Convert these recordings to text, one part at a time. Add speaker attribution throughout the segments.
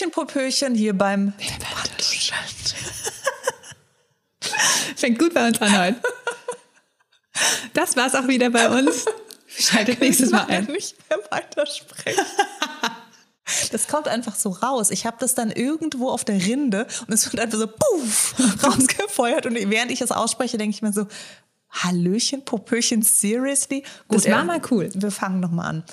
Speaker 1: Hallöchen, Popöchen, hier beim
Speaker 2: Fängt gut bei uns an heute. Das war's auch wieder bei uns. Schaltet nächstes Mal ein.
Speaker 1: nicht mehr weitersprechen. Das kommt einfach so raus. Ich habe das dann irgendwo auf der Rinde und es wird einfach so puff rausgefeuert. Und während ich es ausspreche, denke ich mir so, Hallöchen, Popöchen, seriously?
Speaker 2: Gut, das war mal cool.
Speaker 1: Wir fangen nochmal an.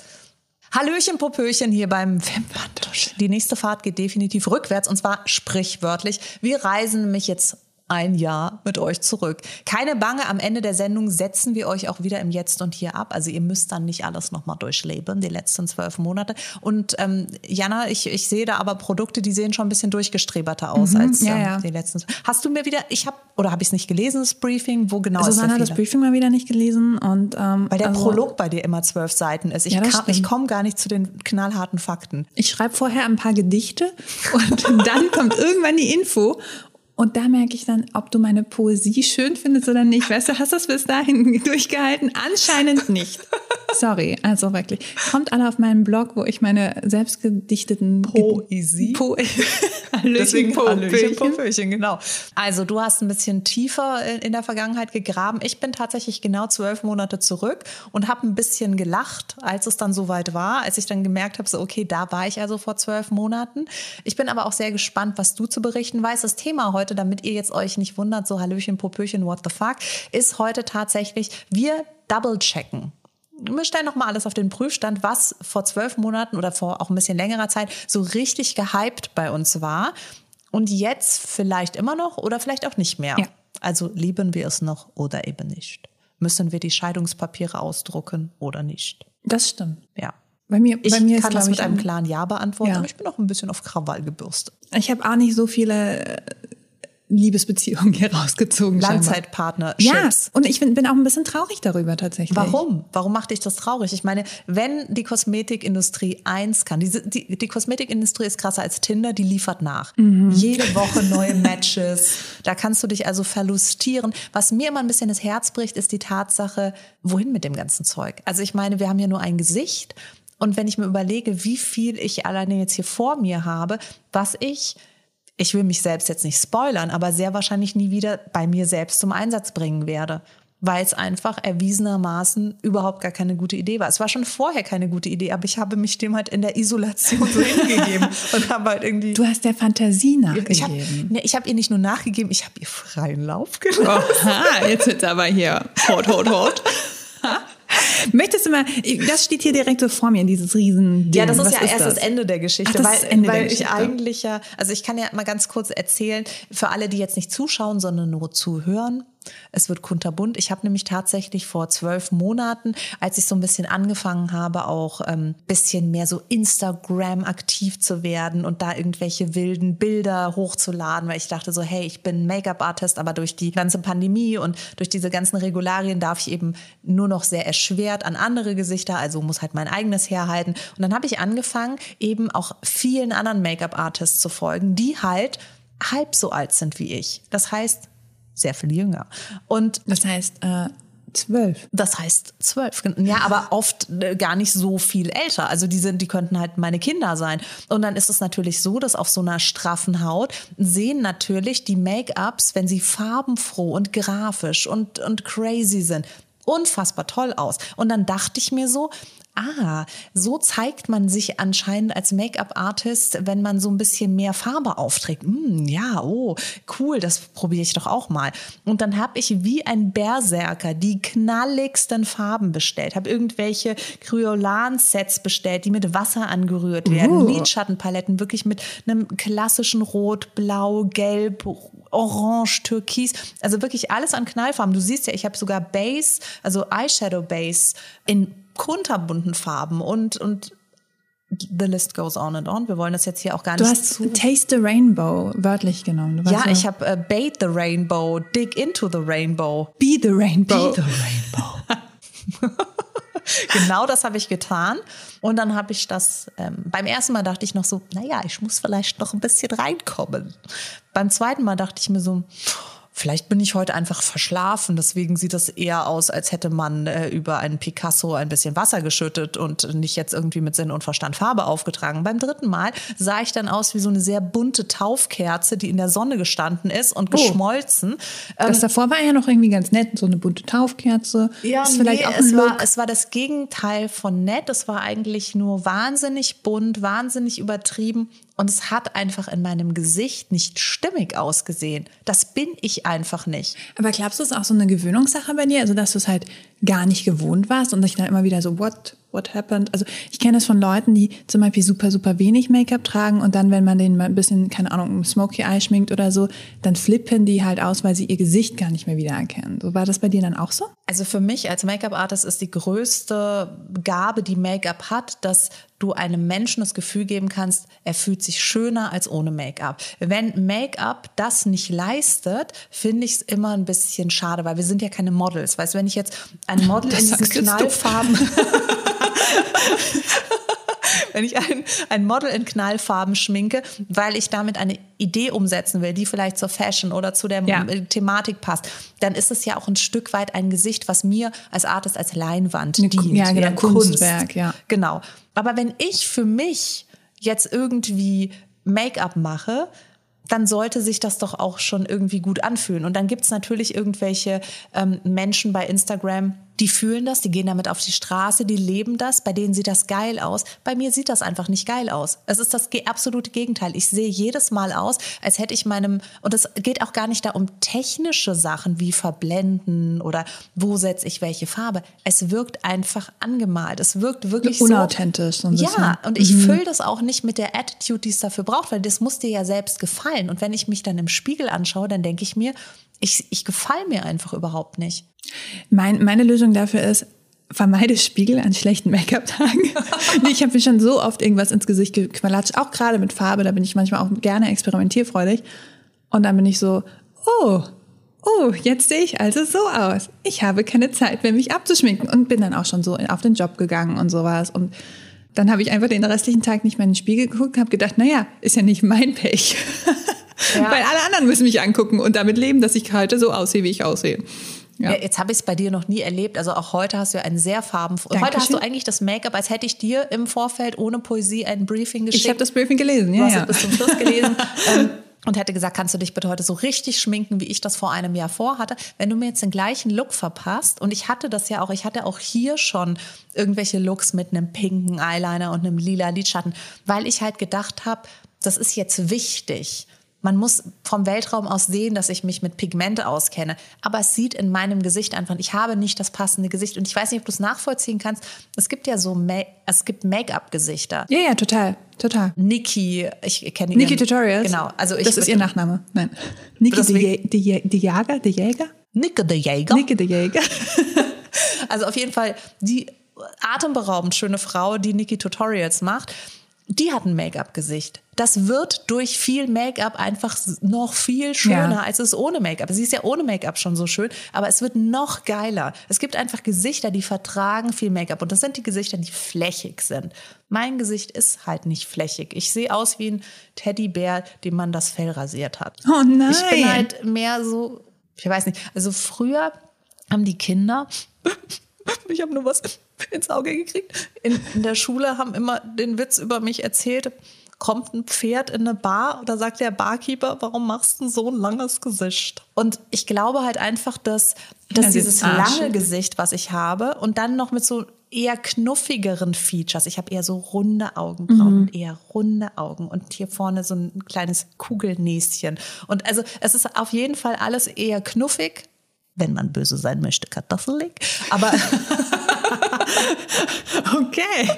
Speaker 1: Hallöchen, Popöchen hier beim Wimperntusch. Die nächste Fahrt geht definitiv rückwärts und zwar sprichwörtlich. Wir reisen nämlich jetzt ein Jahr mit euch zurück. Keine Bange, am Ende der Sendung setzen wir euch auch wieder im Jetzt und Hier ab. Also ihr müsst dann nicht alles nochmal durchleben, die letzten zwölf Monate. Und ähm, Jana, ich, ich sehe da aber Produkte, die sehen schon ein bisschen durchgestreberter aus
Speaker 2: Mhm,
Speaker 1: als
Speaker 2: ja,
Speaker 1: ähm,
Speaker 2: ja.
Speaker 1: die letzten. Hast du mir wieder, ich habe, oder habe ich es nicht gelesen, das Briefing? Wo genau ist
Speaker 2: Susanne
Speaker 1: der
Speaker 2: hat das? Briefing mal wieder nicht gelesen und ähm,
Speaker 1: Weil der
Speaker 2: also,
Speaker 1: Prolog bei dir immer zwölf Seiten ist. Ich,
Speaker 2: Ja,
Speaker 1: ich komme gar nicht zu den knallharten Fakten.
Speaker 2: Ich schreibe vorher ein paar Gedichte und dann kommt irgendwann die Info. Und da merke ich dann, ob du meine Poesie schön findest oder nicht. Weißt du, hast du es bis dahin durchgehalten? Anscheinend nicht. Sorry, also wirklich. Kommt alle auf meinen Blog, wo ich meine selbstgedichteten
Speaker 1: Poesie?
Speaker 2: Po Hallöchen,
Speaker 1: Deswegen
Speaker 2: Popöchen.
Speaker 1: Popöchen, genau. Also du hast ein bisschen tiefer in- in der Vergangenheit gegraben. Ich bin tatsächlich genau zwölf Monate zurück und habe ein bisschen gelacht, als es dann soweit war, als ich dann gemerkt habe, so okay, da war ich also vor zwölf Monaten. Ich bin aber auch sehr gespannt, was du zu berichten weißt. Das Thema heute, damit ihr jetzt euch nicht wundert, so Hallöchen, Popöchen, what the fuck, ist heute tatsächlich, wir double-checken. Wir stellen nochmal alles auf den Prüfstand, was vor zwölf Monaten oder vor auch ein bisschen längerer Zeit so richtig gehypt bei uns war. Und jetzt vielleicht immer noch oder vielleicht auch nicht mehr.
Speaker 2: Ja.
Speaker 1: Also lieben wir es noch oder eben nicht. Müssen wir die Scheidungspapiere ausdrucken oder nicht?
Speaker 2: Das stimmt.
Speaker 1: Ja.
Speaker 2: Bei mir,
Speaker 1: Ich
Speaker 2: bei mir ist,
Speaker 1: kann das
Speaker 2: glaub
Speaker 1: mit
Speaker 2: ich,
Speaker 1: einem klaren Ja beantworten,
Speaker 2: Ja.
Speaker 1: aber ich bin auch ein bisschen auf Krawall gebürstet.
Speaker 2: Ich habe auch nicht so viele äh, Liebesbeziehungen hier rausgezogen.
Speaker 1: Langzeitpartner,
Speaker 2: Ja, und ich bin, bin auch ein bisschen traurig darüber tatsächlich.
Speaker 1: Warum? Warum macht dich das traurig? Ich meine, wenn die Kosmetikindustrie eins kann, diese, die, die Kosmetikindustrie ist krasser als Tinder, die liefert nach. Jede Woche neue Matches. Da kannst du dich also verlustieren. Was mir immer ein bisschen das Herz bricht, ist die Tatsache, wohin mit dem ganzen Zeug? Also ich meine, wir haben ja nur ein Gesicht. Und wenn ich mir überlege, wie viel ich alleine jetzt hier vor mir habe, was ich ich will mich selbst jetzt nicht spoilern, aber sehr wahrscheinlich nie wieder bei mir selbst zum Einsatz bringen werde. Weil es einfach erwiesenermaßen überhaupt gar keine gute Idee war. Es war schon vorher keine gute Idee, aber ich habe mich dem halt in der Isolation so hingegeben und habe halt irgendwie.
Speaker 2: Du hast der Fantasie
Speaker 1: ich habe
Speaker 2: nachgegeben.
Speaker 1: nee, ich hab ihr nicht nur nachgegeben, ich habe ihr freien Lauf gelassen.
Speaker 2: Oha, jetzt wird's aber hier hot, hot, hot. Möchtest du mal, das steht hier direkt so vor mir, dieses riesen
Speaker 1: Ja, das ist
Speaker 2: Was
Speaker 1: ja erst das?
Speaker 2: das
Speaker 1: Ende der Geschichte,
Speaker 2: Ach, das
Speaker 1: weil,
Speaker 2: ist Ende der
Speaker 1: weil ich
Speaker 2: Geschichte.
Speaker 1: eigentlich ja, also ich kann ja mal ganz kurz erzählen, für alle, die jetzt nicht zuschauen, sondern nur zuhören. Es wird kunterbunt. Ich habe nämlich tatsächlich vor zwölf Monaten, als ich so ein bisschen angefangen habe, auch ähm, bisschen mehr so Instagram aktiv zu werden und da irgendwelche wilden Bilder hochzuladen, weil ich dachte so, hey, ich bin Make-up-Artist, aber durch die ganze Pandemie und durch diese ganzen Regularien darf ich eben nur noch sehr erschwert an andere Gesichter, also muss halt mein eigenes herhalten. Und dann habe ich angefangen, eben auch vielen anderen Make-up-Artists zu folgen, die halt halb so alt sind wie ich. Das heißt, sehr viel jünger. Und
Speaker 2: Das heißt, äh, zwölf.
Speaker 1: das heißt zwölf. Ja, aber oft äh, gar nicht so viel älter. Also die sind, die könnten halt meine Kinder sein. Und dann ist es natürlich so, dass auf so einer straffen Haut sehen natürlich die Make-ups, wenn sie farbenfroh und grafisch und, und crazy sind, unfassbar toll aus. Und dann dachte ich mir so, Ah, so zeigt man sich anscheinend als Make-up-Artist, wenn man so ein bisschen mehr Farbe aufträgt. Hm, ja, oh, cool, das probiere ich doch auch mal. Und dann habe ich wie ein Berserker die knalligsten Farben bestellt, habe irgendwelche Kryolan-Sets bestellt, die mit Wasser angerührt werden,
Speaker 2: Uh.
Speaker 1: Lidschattenpaletten, wirklich mit einem klassischen Rot, Blau, Gelb, Orange, Türkis, also wirklich alles an Knallfarben. Du siehst ja, ich habe sogar Base, also Eyeshadow Base in kunterbunten Farben und und the list goes on and on. Wir wollen das jetzt hier auch gar
Speaker 2: Du
Speaker 1: nicht
Speaker 2: hast
Speaker 1: zu.
Speaker 2: Taste the Rainbow wörtlich genommen. Du
Speaker 1: Ja,
Speaker 2: so,
Speaker 1: ich habe äh, Bait the Rainbow, Dig into the Rainbow.
Speaker 2: Be the Rainbow.
Speaker 1: Rainbow. genau das habe ich getan. Und dann habe ich das, ähm, beim ersten Mal dachte ich noch so, naja, ich muss vielleicht noch ein bisschen reinkommen. Beim zweiten Mal dachte ich mir so, Vielleicht bin ich heute einfach verschlafen, deswegen sieht es eher aus, als hätte man äh, über einen Picasso ein bisschen Wasser geschüttet und nicht jetzt irgendwie mit Sinn und Verstand Farbe aufgetragen. Beim dritten Mal sah ich dann aus wie so eine sehr bunte Taufkerze, die in der Sonne gestanden ist und oh. geschmolzen.
Speaker 2: Das ähm, davor war ja noch irgendwie ganz nett, so eine bunte Taufkerze.
Speaker 1: Ja, ist vielleicht nee, auch es, war, es war das Gegenteil von nett. Es war eigentlich nur wahnsinnig bunt, wahnsinnig übertrieben und es hat einfach in meinem Gesicht nicht stimmig ausgesehen. Das bin ich einfach nicht.
Speaker 2: Aber glaubst du, es ist auch so eine Gewöhnungssache bei dir? Also, dass du es halt gar nicht gewohnt warst und dich dann immer wieder so, what, what happened? Also, ich kenne das von Leuten, die zum Beispiel super, super wenig Make-up tragen und dann, wenn man denen mal ein bisschen, keine Ahnung, Smoky Eye schminkt oder so, dann flippen die halt aus, weil sie ihr Gesicht gar nicht mehr wiedererkennen. So war das bei dir dann auch so?
Speaker 1: Also, für mich als Make-up-Artist ist die größte Gabe, die Make-up hat, dass du einem Menschen das Gefühl geben kannst, er fühlt sich schöner als ohne Make-up. Wenn Make-up das nicht leistet, finde ich es immer ein bisschen schade, weil wir sind ja keine Models. Weißt du, wenn ich jetzt ein Model das in diesen Knallfarben wenn ich ein, ein Model in Knallfarben schminke, weil ich damit eine Idee umsetzen will, die vielleicht zur Fashion oder zu der ja. Thematik passt, dann ist es ja auch ein Stück weit ein Gesicht, was mir als Artist als Leinwand
Speaker 2: Eine,
Speaker 1: dient.
Speaker 2: Ja, genau, Kunstwerk, ja.
Speaker 1: Genau. Aber wenn ich für mich jetzt irgendwie Make-up mache, dann sollte sich das doch auch schon irgendwie gut anfühlen. Und dann gibt's natürlich irgendwelche ähm, Menschen bei Instagram, die fühlen das, die gehen damit auf die Straße, die leben das, bei denen sieht das geil aus. Bei mir sieht das einfach nicht geil aus. Es ist das absolute Gegenteil. Ich sehe jedes Mal aus, als hätte ich meinem, und es geht auch gar nicht da um technische Sachen wie Verblenden oder wo setze ich welche Farbe. Es wirkt einfach angemalt. Es wirkt wirklich
Speaker 2: unauthentisch.
Speaker 1: So, ja, und ich mhm. fülle das auch nicht mit der Attitude, die es dafür braucht, weil das muss dir ja selbst gefallen. Und wenn ich mich dann im Spiegel anschaue, dann denke ich mir, ich, ich gefalle mir einfach überhaupt nicht.
Speaker 2: Mein, meine Lösung dafür ist, vermeide Spiegel an schlechten Make-up-Tagen. nee, ich habe mir schon so oft irgendwas ins Gesicht gequatscht, auch gerade mit Farbe, da bin ich manchmal auch gerne experimentierfreudig. Und dann bin ich so, oh, oh, jetzt sehe ich also so aus. Ich habe keine Zeit mehr, mich abzuschminken. Und bin dann auch schon so auf den Job gegangen und sowas. Und dann habe ich einfach den restlichen Tag nicht mehr in den Spiegel geguckt und habe gedacht, naja, ist ja nicht mein Pech. Ja. Weil alle anderen müssen mich angucken und damit leben, dass ich heute so aussehe, wie ich aussehe.
Speaker 1: Ja. ja. jetzt habe ich es bei dir noch nie erlebt. Also auch heute hast du einen sehr farbenfrohen. Heute hast du eigentlich das Make-up, als hätte ich dir im Vorfeld ohne Poesie ein Briefing geschickt.
Speaker 2: Ich habe das Briefing gelesen, ja. Du hast
Speaker 1: ja. es bis zum Schluss gelesen. ähm, und hätte gesagt, kannst du dich bitte heute so richtig schminken, wie ich das vor einem Jahr vorhatte. Wenn du mir jetzt den gleichen Look verpasst, und ich hatte das ja auch, ich hatte auch hier schon irgendwelche Looks mit einem pinken Eyeliner und einem lila Lidschatten, weil ich halt gedacht habe, das ist jetzt wichtig man muss vom Weltraum aus sehen, dass ich mich mit Pigmente auskenne. Aber es sieht in meinem Gesicht einfach, ich habe nicht das passende Gesicht. Und ich weiß nicht, ob du es nachvollziehen kannst. Es gibt ja so, es gibt Make-up-Gesichter.
Speaker 2: Ja, ja, total, total.
Speaker 1: Niki, ich kenne die.
Speaker 2: Niki Tutorials.
Speaker 1: Genau.
Speaker 2: Also ich, das ist ihr Nachname. Nein. Niki de Jäger, de Jäger?
Speaker 1: Niki de Jäger.
Speaker 2: Niki de Jäger.
Speaker 1: also auf jeden Fall die atemberaubend schöne Frau, die Niki Tutorials macht die hat ein Make-up-Gesicht. Das wird durch viel Make-up einfach noch viel schöner, ja. als es ohne Make-up. Sie ist ja ohne Make-up schon so schön, aber es wird noch geiler. Es gibt einfach Gesichter, die vertragen viel Make-up und das sind die Gesichter, die flächig sind. Mein Gesicht ist halt nicht flächig. Ich sehe aus wie ein Teddybär, dem man das Fell rasiert hat.
Speaker 2: Oh nein.
Speaker 1: Ich bin halt mehr so, ich weiß nicht, also früher haben die Kinder ich habe nur was ins Auge gekriegt. In, in der Schule haben immer den Witz über mich erzählt. Kommt ein Pferd in eine Bar oder sagt der Barkeeper, warum machst du so ein langes Gesicht? Und ich glaube halt einfach, dass, dass ja, dieses lange Gesicht, was ich habe, und dann noch mit so eher knuffigeren Features. Ich habe eher so runde Augenbrauen, mhm. eher runde Augen und hier vorne so ein kleines Kugelnäschen. Und also es ist auf jeden Fall alles eher knuffig, wenn man böse sein möchte, kartoffelig. Aber
Speaker 2: okay,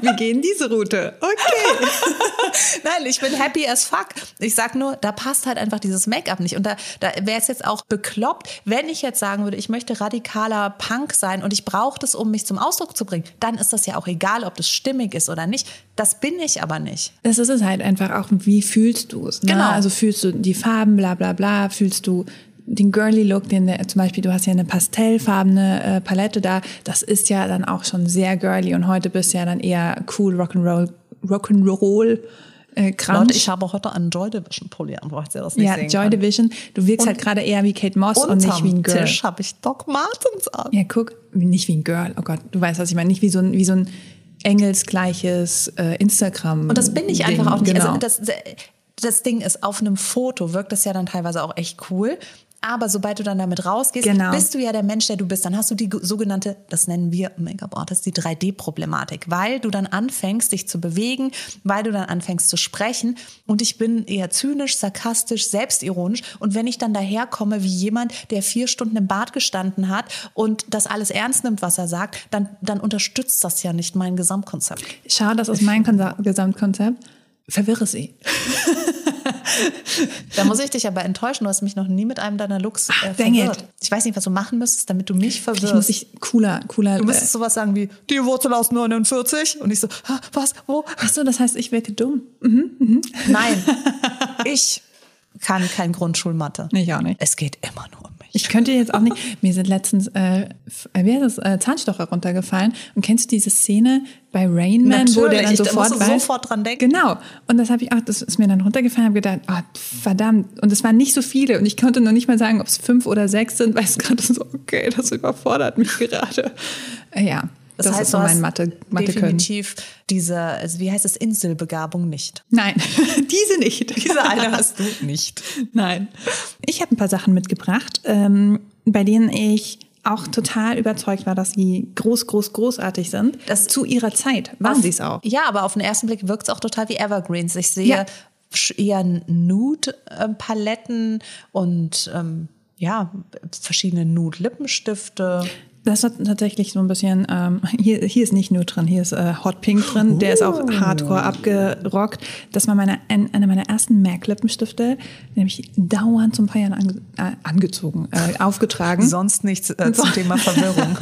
Speaker 2: wir gehen diese Route. Okay.
Speaker 1: Nein, ich bin happy as fuck. Ich sag nur, da passt halt einfach dieses Make-up nicht. Und da, da wäre es jetzt auch bekloppt, wenn ich jetzt sagen würde, ich möchte radikaler Punk sein und ich brauche das, um mich zum Ausdruck zu bringen. Dann ist das ja auch egal, ob das stimmig ist oder nicht. Das bin ich aber nicht.
Speaker 2: Das ist es halt einfach auch, wie fühlst du es? Ne? Genau. Also fühlst du die Farben, bla bla bla, fühlst du den girly Look, den der, zum Beispiel du hast ja eine pastellfarbene äh, Palette da, das ist ja dann auch schon sehr girly und heute bist du ja dann eher cool Rock'n'Roll, Rock'n'Roll äh.
Speaker 1: Leute, ich habe heute einen Joy Division Pulli an, wo ich das nicht
Speaker 2: ja, Joy. Division. Du wirkst halt gerade eher wie Kate Moss und nicht wie ein Girl.
Speaker 1: Tisch habe ich Doc Martens an.
Speaker 2: Ja, guck, nicht wie ein Girl. Oh Gott, du weißt, was ich meine. Nicht wie so ein, wie so ein engelsgleiches äh, Instagram.
Speaker 1: Und das bin ich einfach
Speaker 2: Ding.
Speaker 1: auch nicht.
Speaker 2: Genau.
Speaker 1: Also das, das Ding ist, auf einem Foto wirkt das ja dann teilweise auch echt cool. Aber sobald du dann damit rausgehst,
Speaker 2: Genau.
Speaker 1: bist du ja der Mensch, der du bist. Dann hast du die sogenannte, das nennen wir Make-up-Artist, die 3D-Problematik. Weil du dann anfängst, dich zu bewegen, weil du dann anfängst zu sprechen. Und ich bin eher zynisch, sarkastisch, selbstironisch. Und wenn ich dann daherkomme wie jemand, der vier Stunden im Bad gestanden hat und das alles ernst nimmt, was er sagt, dann, dann unterstützt das ja nicht mein Gesamtkonzept.
Speaker 2: Schau, das ist mein Gesamtkonzept. Verwirre sie.
Speaker 1: Da muss ich dich aber enttäuschen. Du hast mich noch nie mit einem deiner Looks äh,
Speaker 2: it.
Speaker 1: verwirrt. Ich weiß nicht, was du machen müsstest, damit du mich
Speaker 2: Ich muss
Speaker 1: verwirrst.
Speaker 2: ich cooler, cooler.
Speaker 1: Du
Speaker 2: äh,
Speaker 1: müsstest sowas sagen wie, die Wurzel aus 49. Und ich so, "Ha, was, wo?
Speaker 2: Ach so, das heißt, ich wirke dumm.
Speaker 1: Nein, ich kann kein Grundschulmathe.
Speaker 2: Ich auch nicht.
Speaker 1: Es geht immer nur um.
Speaker 2: Ich könnte jetzt auch nicht. Mir sind letztens, äh, äh, wie heißt das, äh, Zahnstocher runtergefallen. Und kennst du diese Szene bei Rain Man, wo der dann
Speaker 1: Natürlich, da
Speaker 2: sofort weiß?
Speaker 1: sofort dran denken.
Speaker 2: Genau. Und das habe ich auch, das ist mir dann runtergefallen, habe gedacht, ah, verdammt. Und es waren nicht so viele. Und ich konnte noch nicht mal sagen, ob es fünf oder sechs sind, weil es gerade so, okay, das überfordert mich gerade. Äh, ja, das,
Speaker 1: Das, heißt,
Speaker 2: ist so mein Mathe, Mathe können.
Speaker 1: definitiv diese, also wie heißt es, Inselbegabung nicht.
Speaker 2: Nein, diese nicht.
Speaker 1: Diese eine hast du nicht.
Speaker 2: Nein. Ich habe ein paar Sachen mitgebracht, ähm, bei denen ich auch total überzeugt war, dass sie groß, groß, großartig sind.
Speaker 1: Das-
Speaker 2: zu ihrer Zeit waren sie es auch.
Speaker 1: Ja, aber auf den ersten Blick wirkt es auch total wie Evergreens. Ich sehe
Speaker 2: Ja.
Speaker 1: eher Nude-Paletten und ähm, ja, verschiedene Nude-Lippensstifte.
Speaker 2: Das hat tatsächlich so ein bisschen, ähm, hier, hier ist nicht nur drin, hier ist äh, Hot Pink drin, der ist auch hardcore abgerockt. Das war meine, ein, einer meiner ersten MAC-Lippenstifte, den habe ich dauernd zum Feiern ange, äh, angezogen, äh, aufgetragen.
Speaker 1: Sonst nichts äh, zum Thema Verwirrung.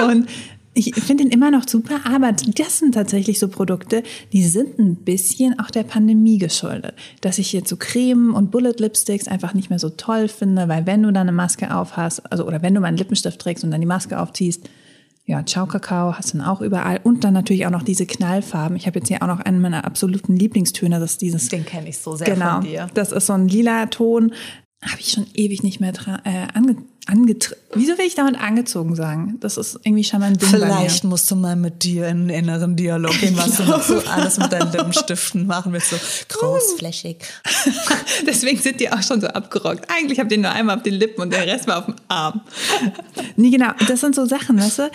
Speaker 2: Und ich finde ihn immer noch super, aber das sind tatsächlich so Produkte, die sind ein bisschen auch der Pandemie geschuldet. Dass ich jetzt so Creme und Bullet Lipsticks einfach nicht mehr so toll finde, weil wenn du dann eine Maske auf hast, also oder wenn du mal einen Lippenstift trägst und dann die Maske aufziehst, ja, Ciao Kakao hast du dann auch überall und dann natürlich auch noch diese Knallfarben. Ich habe jetzt hier auch noch einen meiner absoluten Lieblingstöne, das ist dieses
Speaker 1: Den kenne ich so sehr
Speaker 2: genau,
Speaker 1: von dir.
Speaker 2: das ist so ein lila Ton. Habe ich schon ewig nicht mehr äh, ange angetre Wieso will ich damit angezogen sagen? Das ist irgendwie schon mal ein Ding
Speaker 1: Vielleicht musst du mal mit dir in einen inneren Dialog gehen, was du noch so alles mit deinen Lippenstiften machen willst. So großflächig.
Speaker 2: mir. Deswegen sind die auch schon so abgerockt. Eigentlich habt ihr nur einmal auf den Lippen und der Rest war auf dem Arm. nee, genau. Das sind so Sachen, weißt du?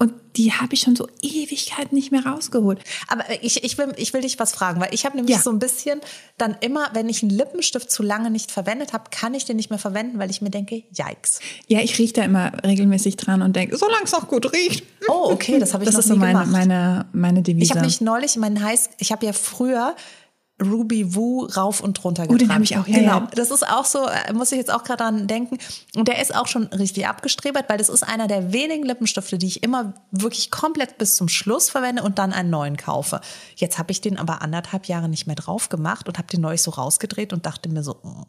Speaker 2: Und die habe ich schon so Ewigkeiten nicht mehr rausgeholt.
Speaker 1: Aber ich, ich, will, ich will dich was fragen, weil ich habe nämlich
Speaker 2: Ja.
Speaker 1: so ein bisschen dann immer, wenn ich einen Lippenstift zu lange nicht verwendet habe, kann ich den nicht mehr verwenden, weil ich mir denke, yikes.
Speaker 2: Ja, ich rieche da immer regelmäßig dran und denke, solange es noch gut riecht.
Speaker 1: Oh, okay, das habe ich
Speaker 2: Das
Speaker 1: noch
Speaker 2: ist so
Speaker 1: nie
Speaker 2: meine,
Speaker 1: gemacht.
Speaker 2: meine, meine Devise.
Speaker 1: Ich habe mich neulich meinen Heiß, ich habe ja früher Ruby Woo rauf und runter
Speaker 2: Oh, den
Speaker 1: getragen.
Speaker 2: habe ich auch, ja,
Speaker 1: Genau,
Speaker 2: ja.
Speaker 1: das ist auch so, äh, muss ich jetzt auch gerade dran denken. Und der ist auch schon richtig abgestrebert, weil das ist einer der wenigen Lippenstifte, die ich immer wirklich komplett bis zum Schluss verwende und dann einen neuen kaufe. Jetzt habe ich den aber anderthalb Jahre nicht mehr drauf gemacht und habe den neulich so rausgedreht und dachte mir so, mm,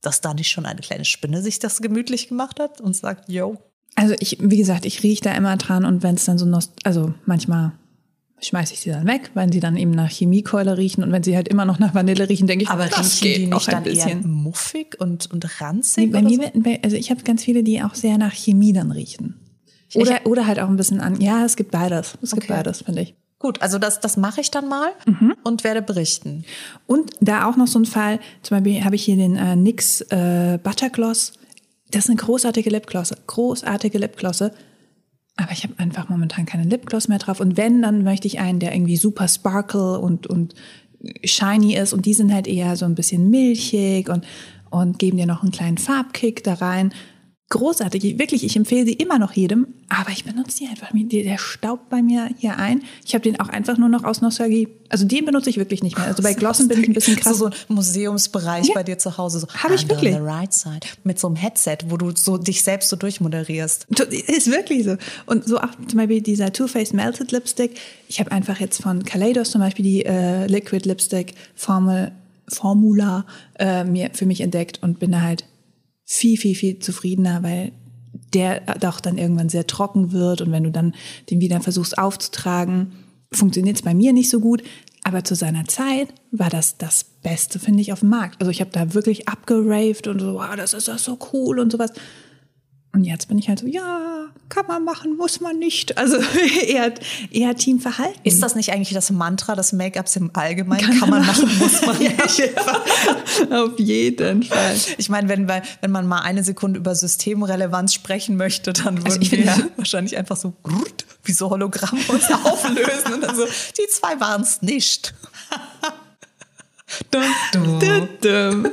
Speaker 1: dass da nicht schon eine kleine Spinne sich das gemütlich gemacht hat und sagt, yo.
Speaker 2: Also ich, wie gesagt, ich rieche da immer dran und wenn es dann so, also manchmal schmeiße ich sie dann weg, weil sie dann eben nach Chemiekeule riechen und wenn sie halt immer noch nach Vanille riechen, denke ich,
Speaker 1: Aber
Speaker 2: das geht
Speaker 1: die
Speaker 2: noch
Speaker 1: nicht
Speaker 2: ein
Speaker 1: dann eher
Speaker 2: bisschen.
Speaker 1: muffig und, und
Speaker 2: Nee,
Speaker 1: ranzig? oder
Speaker 2: mir,
Speaker 1: so?
Speaker 2: also ich habe ganz viele, die auch sehr nach Chemie dann riechen. Oder, oder halt auch ein bisschen an. Ja, es gibt beides. Es gibt
Speaker 1: Okay.
Speaker 2: beides, finde ich.
Speaker 1: Gut, also das, das mache ich dann mal
Speaker 2: Mhm.
Speaker 1: und werde berichten.
Speaker 2: Und da auch noch so ein Fall, zum Beispiel habe ich hier den äh, NYX äh, Buttergloss. Das ist eine großartige Lipglosse, großartige Lipglosse. Aber ich habe einfach momentan keine Lipgloss mehr drauf. Und wenn, dann möchte ich einen, der irgendwie super sparkle und, und shiny ist. Und die sind halt eher so ein bisschen milchig und, und geben dir noch einen kleinen Farbkick da rein. Großartig, Ich- wirklich, ich empfehle sie immer noch jedem, aber ich benutze die einfach, der staubt bei mir hier ein. Ich habe den auch einfach nur noch aus Nostalgie. Also den benutze ich wirklich nicht mehr. Also bei Glossen bin ich ein bisschen krass.
Speaker 1: So, so ein Museumsbereich
Speaker 2: Ja.
Speaker 1: bei dir zu Hause. So,
Speaker 2: Hab ich wirklich.
Speaker 1: the right side. Mit so einem Headset, wo du so dich selbst so durchmoderierst.
Speaker 2: Ist wirklich so. Und so auch zum Beispiel dieser Too Faced Melted Lipstick. Ich habe einfach jetzt von Kaleidos zum Beispiel die äh, Liquid Lipstick Formel, Formula äh, mir für mich entdeckt und bin da halt viel, viel, viel zufriedener, weil der doch dann irgendwann sehr trocken wird und wenn du dann den wieder versuchst aufzutragen, funktioniert es bei mir nicht so gut. Aber zu seiner Zeit war das das Beste, finde ich, auf dem Markt. Also ich habe da wirklich abgeraved und so, wow, das ist das so cool und sowas. Und jetzt bin ich halt so, ja, kann man machen, muss man nicht. Also eher, eher Teamverhalten.
Speaker 1: Ist das nicht eigentlich das Mantra des Make-ups im Allgemeinen? Kann, kann man machen, muss man nicht.
Speaker 2: Auf jeden Fall.
Speaker 1: Ich meine, wenn, wenn man mal eine Sekunde über Systemrelevanz sprechen möchte, dann würden also wir ja wahrscheinlich einfach so wie so Hologramm uns auflösen und dann so, die zwei waren es nicht.
Speaker 2: Dum, dum. Dum,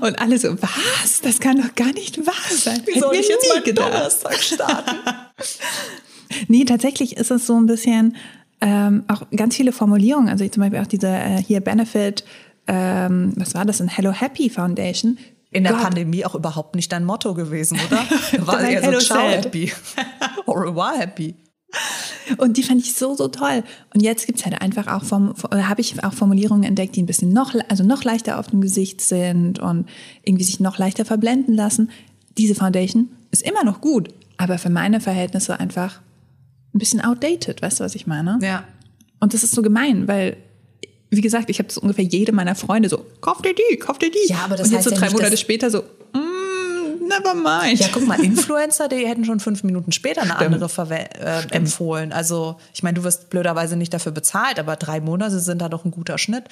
Speaker 2: Und alle so, was? Das kann doch gar nicht wahr sein.
Speaker 1: Wie soll ich jetzt mal gedacht. Donnerstag starten?
Speaker 2: nee, tatsächlich ist es so ein bisschen ähm, auch ganz viele Formulierungen. Also zum Beispiel auch diese äh, hier Benefit, ähm, was war das, ein Hello Happy Foundation.
Speaker 1: In der Gott. Pandemie auch überhaupt nicht dein Motto gewesen, oder? War eher so Ciao Happy. Au revoir Happy.
Speaker 2: Und die fand ich so, so toll. Und jetzt gibt's halt einfach auch, vom, habe ich auch Formulierungen entdeckt, die ein bisschen noch, also noch leichter auf dem Gesicht sind und irgendwie sich noch leichter verblenden lassen. Diese Foundation ist immer noch gut, aber für meine Verhältnisse einfach ein bisschen outdated. Weißt du, was ich meine?
Speaker 1: Ja.
Speaker 2: Und das ist so gemein, weil wie gesagt, ich habe das ungefähr jede meiner Freunde so, kauf dir die, kauf dir die.
Speaker 1: Ja, aber das
Speaker 2: und
Speaker 1: heißt
Speaker 2: jetzt so drei
Speaker 1: ja
Speaker 2: nicht, Monate später so, never mind.
Speaker 1: Ja, guck mal, Influencer, die hätten schon fünf Minuten später eine Stimmt. andere äh, empfohlen. Also, ich meine, du wirst blöderweise nicht dafür bezahlt, aber drei Monate sind da doch ein guter Schnitt.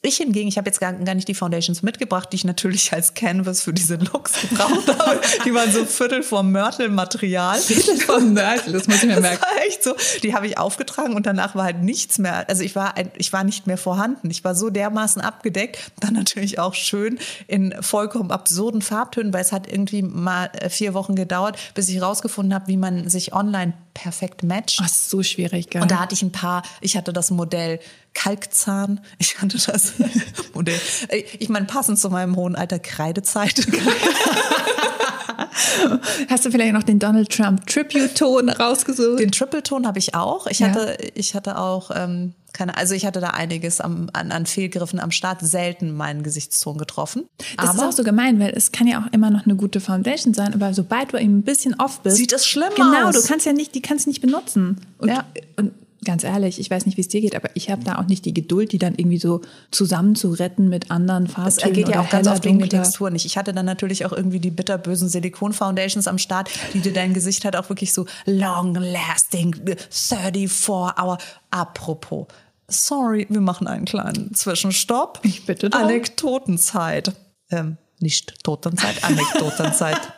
Speaker 1: Ich hingegen, ich habe jetzt gar, gar, nicht die Foundations mitgebracht, die ich natürlich als Canvas für diese Looks gebraucht habe. Die waren so Viertel vom Mörtel-Material.
Speaker 2: Viertel vom Mörtel, das muss ich mir merken.
Speaker 1: Das war echt so. Die habe ich aufgetragen und danach war halt nichts mehr. Also ich war, ich war nicht mehr vorhanden. Ich war so dermaßen abgedeckt. Dann natürlich auch schön in vollkommen absurden Farbtönen, weil es hat irgendwie mal äh, vier Wochen gedauert, bis ich rausgefunden habe, wie man sich online perfekt matcht.
Speaker 2: Ach, so schwierig, gell?
Speaker 1: Und da hatte ich ein paar, ich hatte das Modell Kalkzahn. Ich hatte das Modell. Ich meine, passend zu meinem hohen Alter Kreidezeit.
Speaker 2: Hast du vielleicht noch den Donald Trump Tribute-Ton rausgesucht?
Speaker 1: Den Triple-Ton habe ich auch. Ich ja. hatte, ich hatte auch, ähm, keine, also ich hatte da einiges am, an, an Fehlgriffen am Start, selten meinen Gesichtston getroffen.
Speaker 2: Das aber ist auch so gemein, weil es kann ja auch immer noch eine gute Foundation sein, aber sobald du eben ein bisschen off bist,
Speaker 1: sieht es schlimm
Speaker 2: genau,
Speaker 1: aus.
Speaker 2: Genau, du kannst ja nicht, die kannst nicht benutzen. Und, ja. und ganz ehrlich, ich weiß nicht, wie es dir geht, aber ich habe da auch nicht die Geduld, die dann irgendwie so zusammenzuretten mit anderen Farbtönen.
Speaker 1: Das geht ja auch ganz oft wegen der Textur nicht. Ich hatte dann natürlich auch irgendwie die bitterbösen Silikon-Foundations am Start, die dir dein Gesicht halt auch wirklich so long-lasting, 34-hour. Apropos, sorry, wir machen einen kleinen Zwischenstopp.
Speaker 2: Ich bitte darum.
Speaker 1: Anekdotenzeit. Ähm, nicht Totenzeit, Anekdotenzeit.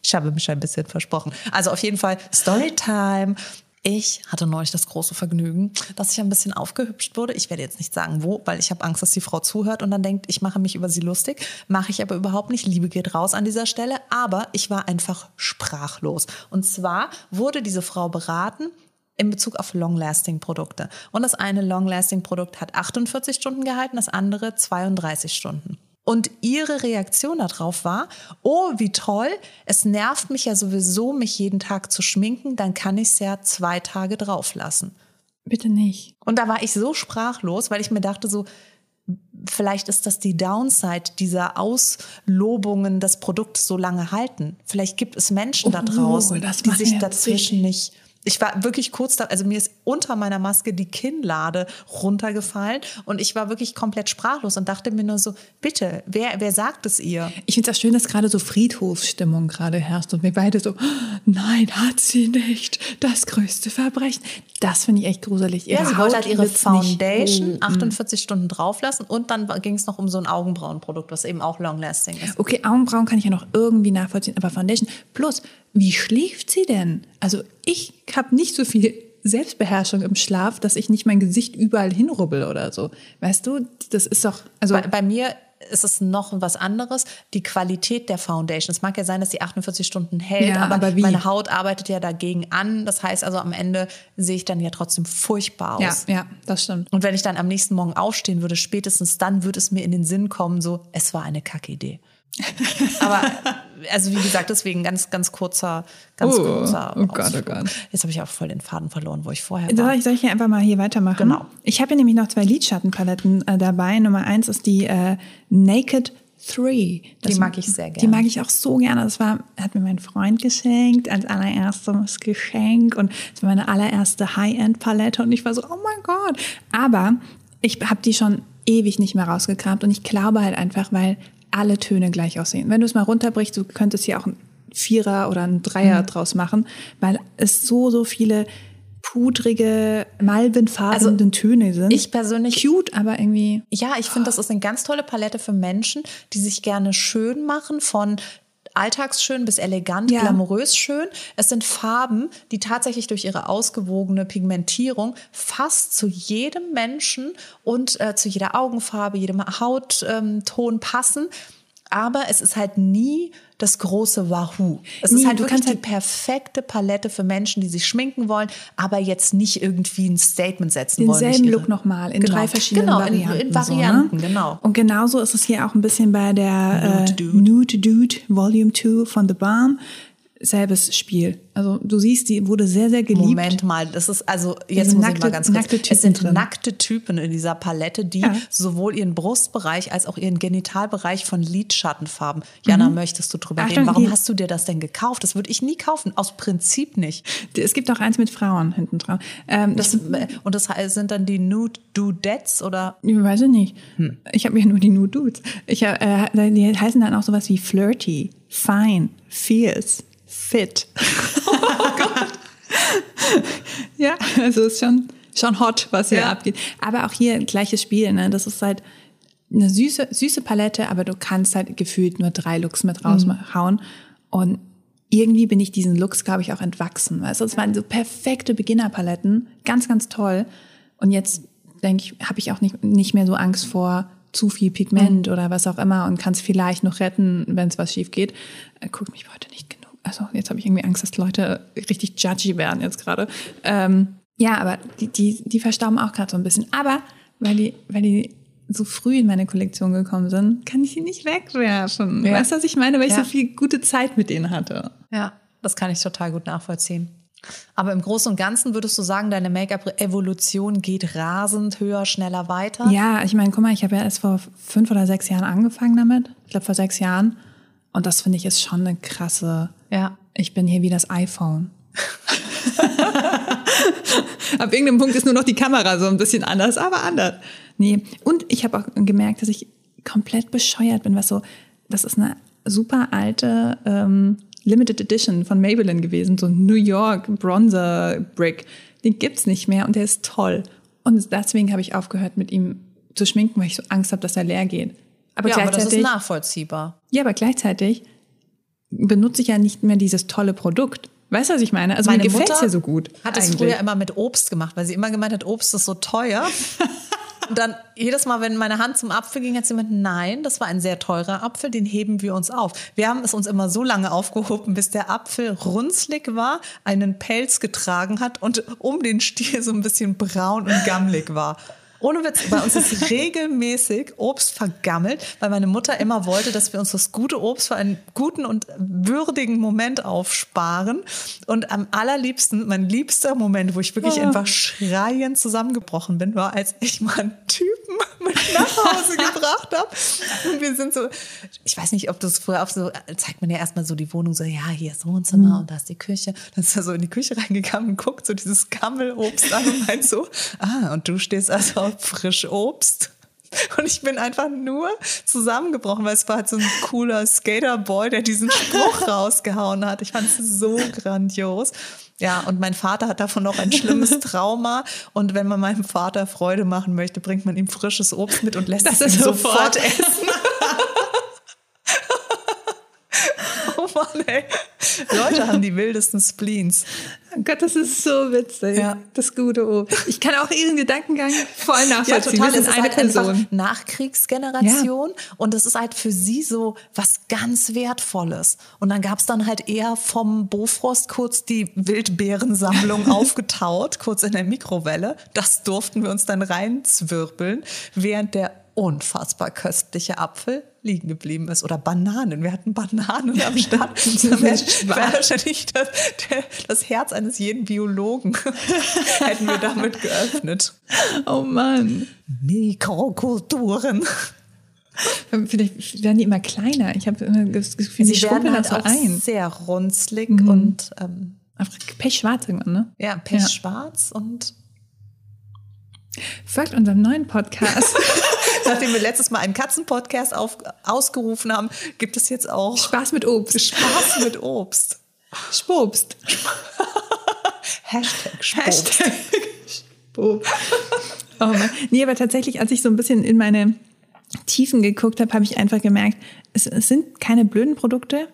Speaker 1: Ich habe mich ein bisschen versprochen. Also auf jeden Fall Storytime. Ich hatte neulich das große Vergnügen, dass ich ein bisschen aufgehübscht wurde. Ich werde jetzt nicht sagen, wo, weil ich habe Angst, dass die Frau zuhört und dann denkt, ich mache mich über sie lustig. Mache ich aber überhaupt nicht. Liebe geht raus an dieser Stelle. Aber ich war einfach sprachlos. Und zwar wurde diese Frau beraten, in Bezug auf Long-Lasting-Produkte. Und das eine Long-Lasting-Produkt hat 48 Stunden gehalten, das andere 32 Stunden. Und ihre Reaktion darauf war, oh, wie toll, es nervt mich ja sowieso, mich jeden Tag zu schminken, dann kann ich es ja zwei Tage drauf lassen.
Speaker 2: Bitte nicht.
Speaker 1: Und da war ich so sprachlos, weil ich mir dachte so, vielleicht ist das die Downside dieser Auslobungen, das Produkt so lange halten. Vielleicht gibt es Menschen da oh, draußen, oh, die sich dazwischen nicht ich war wirklich kurz da, also mir ist unter meiner Maske die Kinnlade runtergefallen und ich war wirklich komplett sprachlos und dachte mir nur so, bitte, wer, wer sagt es ihr?
Speaker 2: Ich finde es auch schön, dass gerade so Friedhofsstimmung gerade herrscht und wir beide so, nein, hat sie nicht, das größte Verbrechen. Das finde ich echt gruselig.
Speaker 1: ja, sie wollte halt ihre Foundation 48 Stunden drauflassen und dann ging es noch um so ein Augenbrauenprodukt, was eben auch long-lasting ist.
Speaker 2: Okay, Augenbrauen kann ich ja noch irgendwie nachvollziehen, aber Foundation plus wie schläft sie denn? Also ich habe nicht so viel Selbstbeherrschung im Schlaf, dass ich nicht mein Gesicht überall hinrubbel oder so. Weißt du, das ist doch.
Speaker 1: Also bei, bei mir ist es noch was anderes. Die Qualität der Foundation. Es mag ja sein, dass die 48 Stunden hält, ja, aber, aber meine Haut arbeitet ja dagegen an. Das heißt also, am Ende sehe ich dann ja trotzdem furchtbar
Speaker 2: aus. Ja, ja, das stimmt.
Speaker 1: Und wenn ich dann am nächsten Morgen aufstehen würde, spätestens dann würde es mir in den Sinn kommen, so, es war eine Kackidee. Aber also wie gesagt, deswegen ganz, ganz kurzer, ganz
Speaker 2: oh,
Speaker 1: kurzer.
Speaker 2: Oh Gott, oh Gott.
Speaker 1: Jetzt habe ich auch voll den Faden verloren, wo ich vorher war.
Speaker 2: Soll ich, soll ich hier einfach mal hier weitermachen?
Speaker 1: Genau.
Speaker 2: Ich habe hier nämlich noch zwei Lidschattenpaletten äh, dabei. Nummer eins ist die äh, Naked Three.
Speaker 1: Das, die mag ich sehr gerne.
Speaker 2: Die mag ich auch so gerne. Das war, hat mir mein Freund geschenkt als allererstes Geschenk und das war meine allererste High-End-Palette und ich war so, oh mein Gott. Aber ich habe die schon ewig nicht mehr rausgekramt und ich glaube halt einfach, weil alle Töne gleich aussehen. Wenn du es mal runterbrichst, du könntest hier auch ein Vierer oder ein Dreier mhm. draus machen, weil es so, so viele pudrige, malvenfarbenen also, Töne sind.
Speaker 1: Ich persönlich.
Speaker 2: Cute, aber irgendwie.
Speaker 1: Ja, ich finde, das ist eine ganz tolle Palette für Menschen, die sich gerne schön machen von alltagsschön bis elegant, ja. glamourös schön. Es sind Farben, die tatsächlich durch ihre ausgewogene Pigmentierung fast zu jedem Menschen und äh, zu jeder Augenfarbe, jedem Hautton ähm, passen. Aber es ist halt nie das große Wahoo. Es Nie, ist halt wirklich die halt perfekte Palette für Menschen, die sich schminken wollen, aber jetzt nicht irgendwie ein Statement setzen
Speaker 2: den
Speaker 1: wollen.
Speaker 2: Denselben Look nochmal in genau. drei verschiedenen genau, Varianten. In, in Varianten, so, ne? genau. Und genauso ist es hier auch ein bisschen bei der Nude, äh, Dude. Nude Dude Volume 2 von The Balm selbes Spiel. Also du siehst, die wurde sehr, sehr geliebt.
Speaker 1: Moment mal, das ist also jetzt muss nackte, ich mal ganz kurz. Nackte es sind drin. nackte Typen in dieser Palette, die ja. sowohl ihren Brustbereich als auch ihren Genitalbereich von Lidschattenfarben. Jana, mhm. möchtest du drüber Achtung, reden? Warum hast du dir das denn gekauft? Das würde ich nie kaufen, aus Prinzip nicht.
Speaker 2: Es gibt auch eins mit Frauen hinten dran.
Speaker 1: Ähm, das, und das sind dann die Nude Dudettes oder?
Speaker 2: Ich weiß ich nicht. Hm. Ich habe ja nur die Nude Dudes. Ich äh, die heißen dann auch sowas wie flirty, fine, fierce fit. oh Gott. ja, also ist schon, schon hot, was hier ja. abgeht. Aber auch hier gleiches Spiel, ne? Das ist halt eine süße, süße Palette, aber du kannst halt gefühlt nur drei Looks mit raushauen. Mhm. Und irgendwie bin ich diesen Looks, glaube ich, auch entwachsen. Weißt du, es waren so perfekte Beginnerpaletten, ganz, ganz toll. Und jetzt denke ich, habe ich auch nicht, nicht mehr so Angst vor zu viel Pigment mhm. oder was auch immer und kann es vielleicht noch retten, wenn es was schief geht. Äh, guck mich heute nicht also jetzt habe ich irgendwie Angst, dass Leute richtig judgy werden jetzt gerade. Ähm, ja, aber die, die, die verstauben auch gerade so ein bisschen. Aber weil die, weil die so früh in meine Kollektion gekommen sind, kann ich sie nicht wegwerfen. Ja. Weißt du, was ich meine? Weil ich so viel gute Zeit mit denen hatte.
Speaker 1: Ja, das kann ich total gut nachvollziehen. Aber im Großen und Ganzen würdest du sagen, deine Make-up-Evolution geht rasend höher, schneller weiter?
Speaker 2: Ja, ich meine, guck mal, ich habe ja erst vor fünf oder sechs Jahren angefangen damit. Ich glaube, vor sechs Jahren. Und das finde ich ist schon eine krasse.
Speaker 1: Ja.
Speaker 2: Ich bin hier wie das iPhone. Ab irgendeinem Punkt ist nur noch die Kamera so ein bisschen anders, aber anders. Nee. Und ich habe auch gemerkt, dass ich komplett bescheuert bin, was so, das ist eine super alte ähm, Limited Edition von Maybelline gewesen, so ein New York Bronzer Brick. Den gibt's nicht mehr und der ist toll. Und deswegen habe ich aufgehört, mit ihm zu schminken, weil ich so Angst habe, dass er leer geht.
Speaker 1: Aber, ja, gleichzeitig, aber das ist nachvollziehbar.
Speaker 2: Ja, aber gleichzeitig benutze ich ja nicht mehr dieses tolle Produkt. Weißt du, was ich meine? Also meine mir gefällt es ja so gut.
Speaker 1: Hat es früher immer mit Obst gemacht, weil sie immer gemeint hat, Obst ist so teuer. Und dann jedes Mal, wenn meine Hand zum Apfel ging, hat sie gemeint, nein, das war ein sehr teurer Apfel, den heben wir uns auf. Wir haben es uns immer so lange aufgehoben, bis der Apfel runzlig war, einen Pelz getragen hat und um den Stiel so ein bisschen braun und gammelig war. Ohne Witz, bei uns ist regelmäßig Obst vergammelt, weil meine Mutter immer wollte, dass wir uns das gute Obst für einen guten und würdigen Moment aufsparen. Und am allerliebsten, mein liebster Moment, wo ich wirklich oh. einfach schreiend zusammengebrochen bin, war, als ich mal einen Typen mit nach Hause gebracht habe. Und wir sind so, ich weiß nicht, ob das früher auch so, zeigt man ja erstmal so die Wohnung, so, ja, hier ist Wohnzimmer mhm. und da ist die Küche. Dann ist er so in die Küche reingegangen und guckt so dieses Gammelobst an und meint so, ah, und du stehst also frisch Obst. Und ich bin einfach nur zusammengebrochen, weil es war halt so ein cooler Skaterboy, der diesen Spruch rausgehauen hat. Ich fand es so grandios. Ja, und mein Vater hat davon noch ein schlimmes Trauma. Und wenn man meinem Vater Freude machen möchte, bringt man ihm frisches Obst mit und lässt das es ihm sofort essen. oh Mann, ey. Leute haben die wildesten Spleens.
Speaker 2: Oh Gott, das ist so witzig. Ja. Das gute Obst. Ich kann auch ihren Gedankengang voll nachvollziehen. Ja, total.
Speaker 1: Wir sind eine halt Person. Nachkriegsgeneration ja. und das ist halt für sie so was ganz Wertvolles. Und dann gab es dann halt eher vom Bofrost kurz die Wildbeerensammlung aufgetaut, kurz in der Mikrowelle. Das durften wir uns dann reinzwirbeln, während der unfassbar köstliche Apfel liegen geblieben ist. Oder Bananen. Wir hatten Bananen am Start. das wäre wär wahrscheinlich das, das Herz eines jeden Biologen. Hätten wir damit geöffnet.
Speaker 2: Oh Mann.
Speaker 1: Mikrokulturen.
Speaker 2: Vielleicht werden die immer kleiner. Ich habe das Gefühl,
Speaker 1: sie werden halt auch ein. sehr runzlig mhm. und ähm,
Speaker 2: Pechschwarz irgendwann, ne?
Speaker 1: Ja, pechschwarz ja. und
Speaker 2: Folgt unserem neuen Podcast.
Speaker 1: Nachdem wir letztes Mal einen Katzenpodcast auf, ausgerufen haben, gibt es jetzt auch
Speaker 2: Spaß mit Obst.
Speaker 1: Spaß mit Obst.
Speaker 2: Spobst.
Speaker 1: Hashtag Spobst.
Speaker 2: Hashtag Spobst. Oh Mann. Nee, aber tatsächlich, als ich so ein bisschen in meine Tiefen geguckt habe, habe ich einfach gemerkt, es, es sind keine blöden Produkte.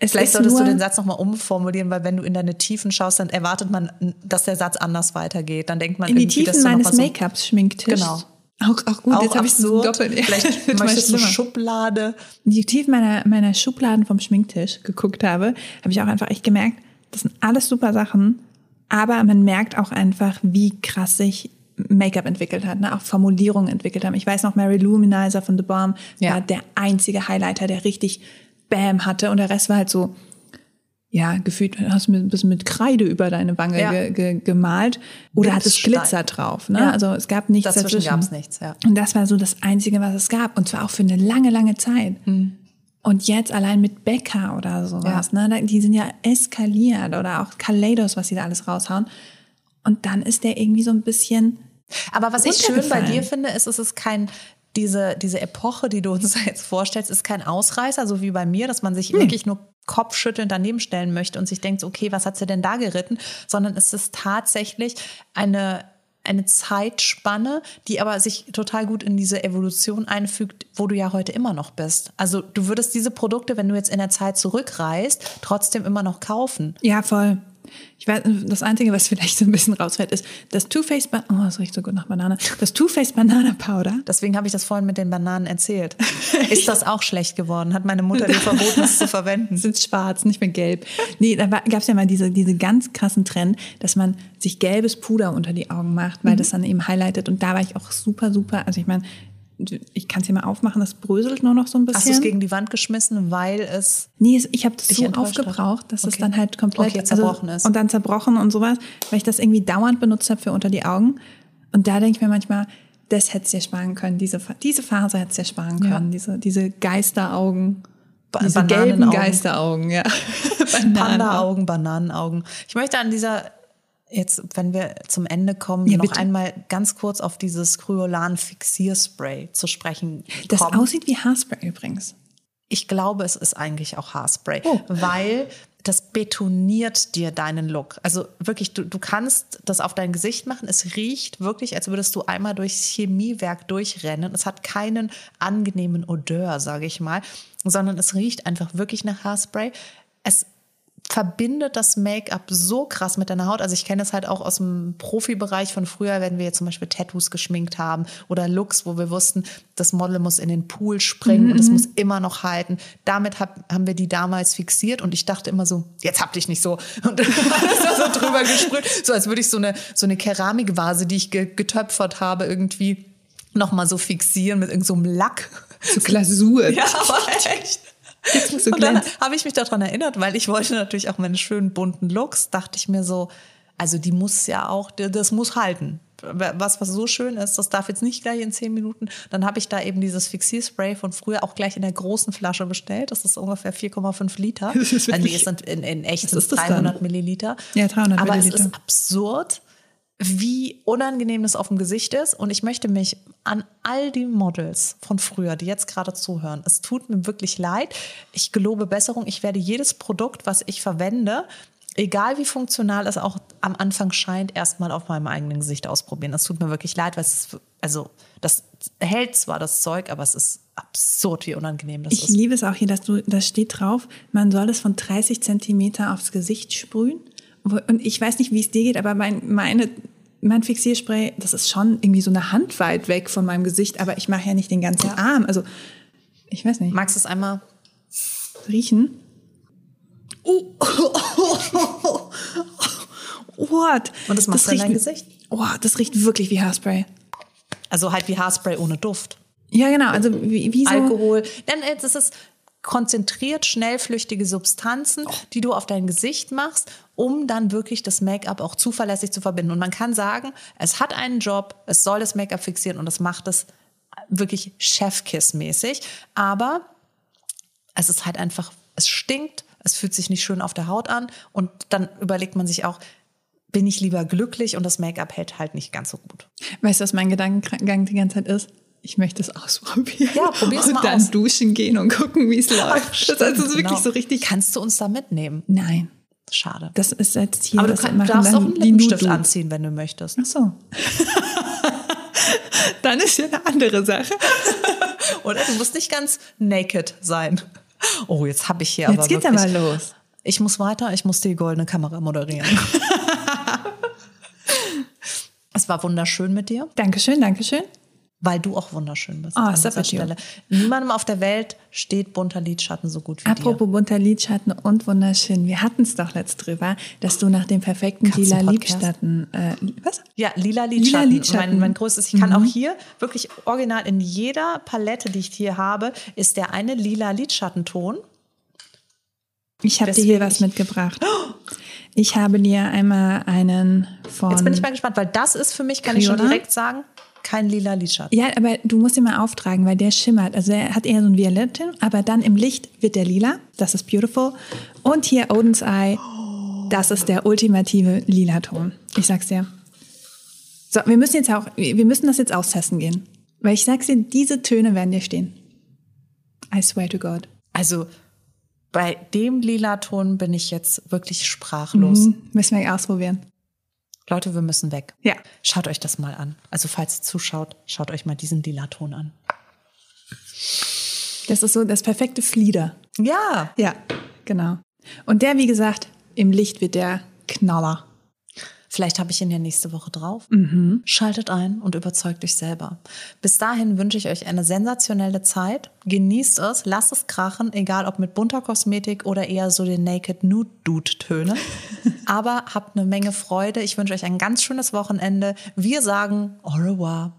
Speaker 2: Es
Speaker 1: Vielleicht solltest du den Satz nochmal umformulieren, weil wenn du in deine Tiefen schaust, dann erwartet man, dass der Satz anders weitergeht. Dann denkt man
Speaker 2: in die
Speaker 1: irgendwie, dass
Speaker 2: Tiefen
Speaker 1: du noch
Speaker 2: meines
Speaker 1: so
Speaker 2: Make-ups Schminktisch.
Speaker 1: Genau.
Speaker 2: Auch, auch gut,
Speaker 1: auch
Speaker 2: jetzt habe ich so doppelt.
Speaker 1: Vielleicht möchtest du. Schublade.
Speaker 2: in die Tiefen meiner, meiner Schubladen vom Schminktisch geguckt habe, habe ich auch einfach echt gemerkt, das sind alles super Sachen, aber man merkt auch einfach, wie krass sich Make-up entwickelt hat, ne? auch Formulierungen entwickelt haben. Ich weiß noch, Mary Luminizer von The Bomb
Speaker 1: Ja.
Speaker 2: war der einzige Highlighter, der richtig Bam hatte und der Rest war halt so, ja, gefühlt hast du ein bisschen mit Kreide über deine Wange
Speaker 1: Ja.
Speaker 2: ge ge gemalt oder hattest. Glitzer drauf. Ne?
Speaker 1: Ja.
Speaker 2: Also es gab nichts
Speaker 1: Dazwischen
Speaker 2: dazwischen.
Speaker 1: gab es nichts, ja.
Speaker 2: Und das war so das Einzige, was es gab. Und zwar auch für eine lange, lange Zeit. Und jetzt allein mit Becker oder sowas,
Speaker 1: Ja.
Speaker 2: ne? die sind ja eskaliert oder auch Kaleidos, was sie da alles raushauen. Und dann ist der irgendwie so ein bisschen,
Speaker 1: Aber was ich schön bei dir finde, ist, es ist kein, diese, diese Epoche, die du uns jetzt vorstellst, ist kein Ausreißer, so wie bei mir, dass man sich wirklich nur kopfschüttelnd daneben stellen möchte und sich denkt, okay, was hat sie denn da geritten? Sondern es ist tatsächlich eine, eine Zeitspanne, die aber sich total gut in diese Evolution einfügt, wo du ja heute immer noch bist. Also du würdest diese Produkte, wenn du jetzt in der Zeit zurückreist, trotzdem immer noch kaufen.
Speaker 2: ja, voll. Ich weiß, das Einzige, was vielleicht so ein bisschen rausfällt, ist das Too Faced, Ba- oh, das riecht so gut nach Banane, das Too Faced Banana Powder.
Speaker 1: Deswegen habe ich das vorhin mit den Bananen erzählt. Ist das auch schlecht geworden? Hat meine Mutter dir verboten, es zu verwenden?
Speaker 2: Es ist schwarz, nicht mehr gelb. Nee, da gab es ja mal diese, diese ganz krassen Trend, dass man sich gelbes Puder unter die Augen macht,
Speaker 1: Mhm.
Speaker 2: weil das dann eben highlightet. Und da war ich auch super, super, also ich meine, ich kann es hier mal aufmachen, das bröselt nur noch so ein bisschen.
Speaker 1: Hast du es gegen die Wand geschmissen, weil es.
Speaker 2: Nee, es- ich habe das so
Speaker 1: enttäuscht hat?
Speaker 2: aufgebraucht, dass es
Speaker 1: Okay.
Speaker 2: dann halt komplett
Speaker 1: Okay, zerbrochen ist.
Speaker 2: Und dann zerbrochen und sowas, weil ich das irgendwie dauernd benutzt habe für unter die Augen. Und da denke ich mir manchmal, das hättest du dir sparen können. Diese, diese Phase hättest du dir sparen
Speaker 1: Ja.
Speaker 2: können. Diese, diese Geisteraugen.
Speaker 1: Ba-
Speaker 2: diese gelben. Geisteraugen, ja.
Speaker 1: Panda-Augen, Bananenaugen. Ich möchte an dieser, jetzt, wenn wir zum Ende kommen,
Speaker 2: Ja,
Speaker 1: noch
Speaker 2: bitte.
Speaker 1: einmal ganz kurz auf dieses Kryolan-Fixierspray zu sprechen
Speaker 2: Das
Speaker 1: kommen.
Speaker 2: aussieht wie Haarspray übrigens.
Speaker 1: Ich glaube, es ist eigentlich auch Haarspray,
Speaker 2: Oh.
Speaker 1: weil das betoniert dir deinen Look. Also wirklich, du, du kannst das auf dein Gesicht machen. Es riecht wirklich, als würdest du einmal durchs Chemiewerk durchrennen. Es hat keinen angenehmen Odeur, sage ich mal, sondern es riecht einfach wirklich nach Haarspray. Es verbindet das Make-up so krass mit deiner Haut. Also ich kenne das halt auch aus dem Profibereich von früher, wenn wir jetzt zum Beispiel Tattoos geschminkt haben oder Looks, wo wir wussten, das Model muss in den Pool springen und es muss immer noch halten. Damit hab, haben wir die damals fixiert und ich dachte immer so, jetzt hab dich nicht so. Und dann ist da so drüber gesprüht, so als würde ich so eine, so eine Keramikvase, die ich ge getöpfert habe, irgendwie nochmal so fixieren mit irgendeinem so Lack.
Speaker 2: So Glasur.
Speaker 1: Ja, aber echt.
Speaker 2: So
Speaker 1: Und dann habe ich mich daran erinnert, weil ich wollte natürlich auch meine schönen bunten Looks, dachte ich mir so, also die muss ja auch, das muss halten. Was, was so schön ist, das darf jetzt nicht gleich in zehn Minuten. Dann habe ich da eben dieses Fixierspray von früher auch gleich in der großen Flasche bestellt. Das ist ungefähr 4,5 Liter.
Speaker 2: Das ist
Speaker 1: nee,
Speaker 2: wirklich-
Speaker 1: es sind in, in echt sind
Speaker 2: ist das
Speaker 1: 300
Speaker 2: dann?
Speaker 1: Milliliter.
Speaker 2: Ja, 300
Speaker 1: Aber
Speaker 2: Milliliter.
Speaker 1: es ist absurd, wie unangenehm das auf dem Gesicht ist. Und ich möchte mich an all die Models von früher, die jetzt gerade zuhören, es tut mir wirklich leid. Ich gelobe Besserung. Ich werde jedes Produkt, was ich verwende, egal wie funktional es auch am Anfang scheint, erstmal auf meinem eigenen Gesicht ausprobieren. Es tut mir wirklich leid, weil es ist, also das hält zwar das Zeug, aber es ist absurd, wie unangenehm das
Speaker 2: Ich
Speaker 1: ist.
Speaker 2: liebe es auch hier, dass du, da steht drauf, man soll es von 30 Zentimeter aufs Gesicht sprühen. Und ich weiß nicht, wie es dir geht, aber mein, meine, mein Fixierspray, das ist schon irgendwie so eine Hand weit weg von meinem Gesicht, aber ich mache ja nicht den ganzen Arm. Also, ich weiß nicht.
Speaker 1: Magst du es einmal?
Speaker 2: Riechen. Oh. What?
Speaker 1: Und das machst du in dein
Speaker 2: riecht-
Speaker 1: Gesicht?
Speaker 2: Oh, das riecht wirklich wie Haarspray.
Speaker 1: Also halt wie Haarspray ohne Duft.
Speaker 2: Ja, genau. Also wie, wie so.
Speaker 1: Alkohol. Dann äh, das ist konzentriert schnellflüchtige Substanzen, die du auf dein Gesicht machst, um dann wirklich das Make-up auch zuverlässig zu verbinden. Und man kann sagen, es hat einen Job, es soll das Make-up fixieren und es macht es wirklich Chefkiss-mäßig. Aber es ist halt einfach, es stinkt, es fühlt sich nicht schön auf der Haut an und dann überlegt man sich auch, bin ich lieber glücklich und das Make-up hält halt nicht ganz so gut.
Speaker 2: Weißt du, was mein Gedankengang die ganze Zeit ist? Ich möchte es ausprobieren.
Speaker 1: Ja, probier's
Speaker 2: und
Speaker 1: mal
Speaker 2: dann
Speaker 1: aus.
Speaker 2: duschen gehen und gucken, wie es läuft. das ist wirklich
Speaker 1: Genau.
Speaker 2: so richtig.
Speaker 1: Kannst du uns da mitnehmen?
Speaker 2: Nein,
Speaker 1: Schade.
Speaker 2: das ist jetzt hier.
Speaker 1: Aber du
Speaker 2: das
Speaker 1: kann,
Speaker 2: machen
Speaker 1: darfst auch einen Lippenstift
Speaker 2: Nudu.
Speaker 1: anziehen, wenn du möchtest.
Speaker 2: Ach so. dann ist ja eine andere Sache.
Speaker 1: Oder du musst nicht ganz naked sein. Oh, jetzt habe ich hier aber
Speaker 2: Jetzt geht's
Speaker 1: wirklich,
Speaker 2: aber los.
Speaker 1: Ich muss weiter, ich muss die goldene Kamera moderieren. es war wunderschön mit dir,
Speaker 2: Dankeschön, Dankeschön.
Speaker 1: Weil du auch wunderschön bist.
Speaker 2: Oh,
Speaker 1: an dieser. Stelle. Niemandem auf der Welt steht bunter Lidschatten so gut wie
Speaker 2: Apropos bunter Lidschatten und wunderschön. Wir hatten es doch letzt drüber, dass du nach dem perfekten lila
Speaker 1: Katzenpodcast.
Speaker 2: Lidschatten. Äh, was?
Speaker 1: dir. Ja, lila Lidschatten.
Speaker 2: Lidschatten.
Speaker 1: Mein, mein größtes. Ich kann auch hier wirklich original in jeder Palette, die ich hier habe, ist der eine lila Lidschattenton.
Speaker 2: Ich habe dir hier was mitgebracht. Ich habe dir einmal einen von.
Speaker 1: Jetzt bin ich mal gespannt, weil das ist für mich, kann ich schon direkt sagen, kein lila Lidschatten.
Speaker 2: ja, aber du musst ihn mal auftragen, weil der schimmert. Also er hat eher so ein Violetten, aber dann im Licht wird der lila. Das ist beautiful. Und hier Odin's Eye. Das ist der ultimative lila Ton. Ich sag's dir. So, wir müssen jetzt auch, wir müssen das jetzt austesten gehen. Weil ich sag's dir, diese Töne werden dir stehen. I swear to God.
Speaker 1: Also bei dem lila Ton bin ich jetzt wirklich sprachlos.
Speaker 2: Hm, müssen wir ausprobieren.
Speaker 1: Leute, wir müssen weg.
Speaker 2: Ja.
Speaker 1: Schaut euch das mal an. Also falls ihr zuschaut, schaut euch mal diesen lila Ton an.
Speaker 2: Das ist so das perfekte Flieder.
Speaker 1: Ja,
Speaker 2: Ja, genau. Und der, wie gesagt, im Licht wird der Knaller.
Speaker 1: Vielleicht habe ich ihn ja nächste Woche drauf. Schaltet ein und überzeugt euch selber. Bis dahin wünsche ich euch eine sensationelle Zeit. Genießt es, lasst es krachen, egal ob mit bunter Kosmetik oder eher so den Naked Nude Dude Töne. Aber habt eine Menge Freude. Ich wünsche euch ein ganz schönes Wochenende. Wir sagen au revoir.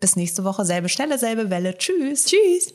Speaker 1: Bis nächste Woche, selbe Stelle, selbe Welle. Tschüss.
Speaker 2: Tschüss.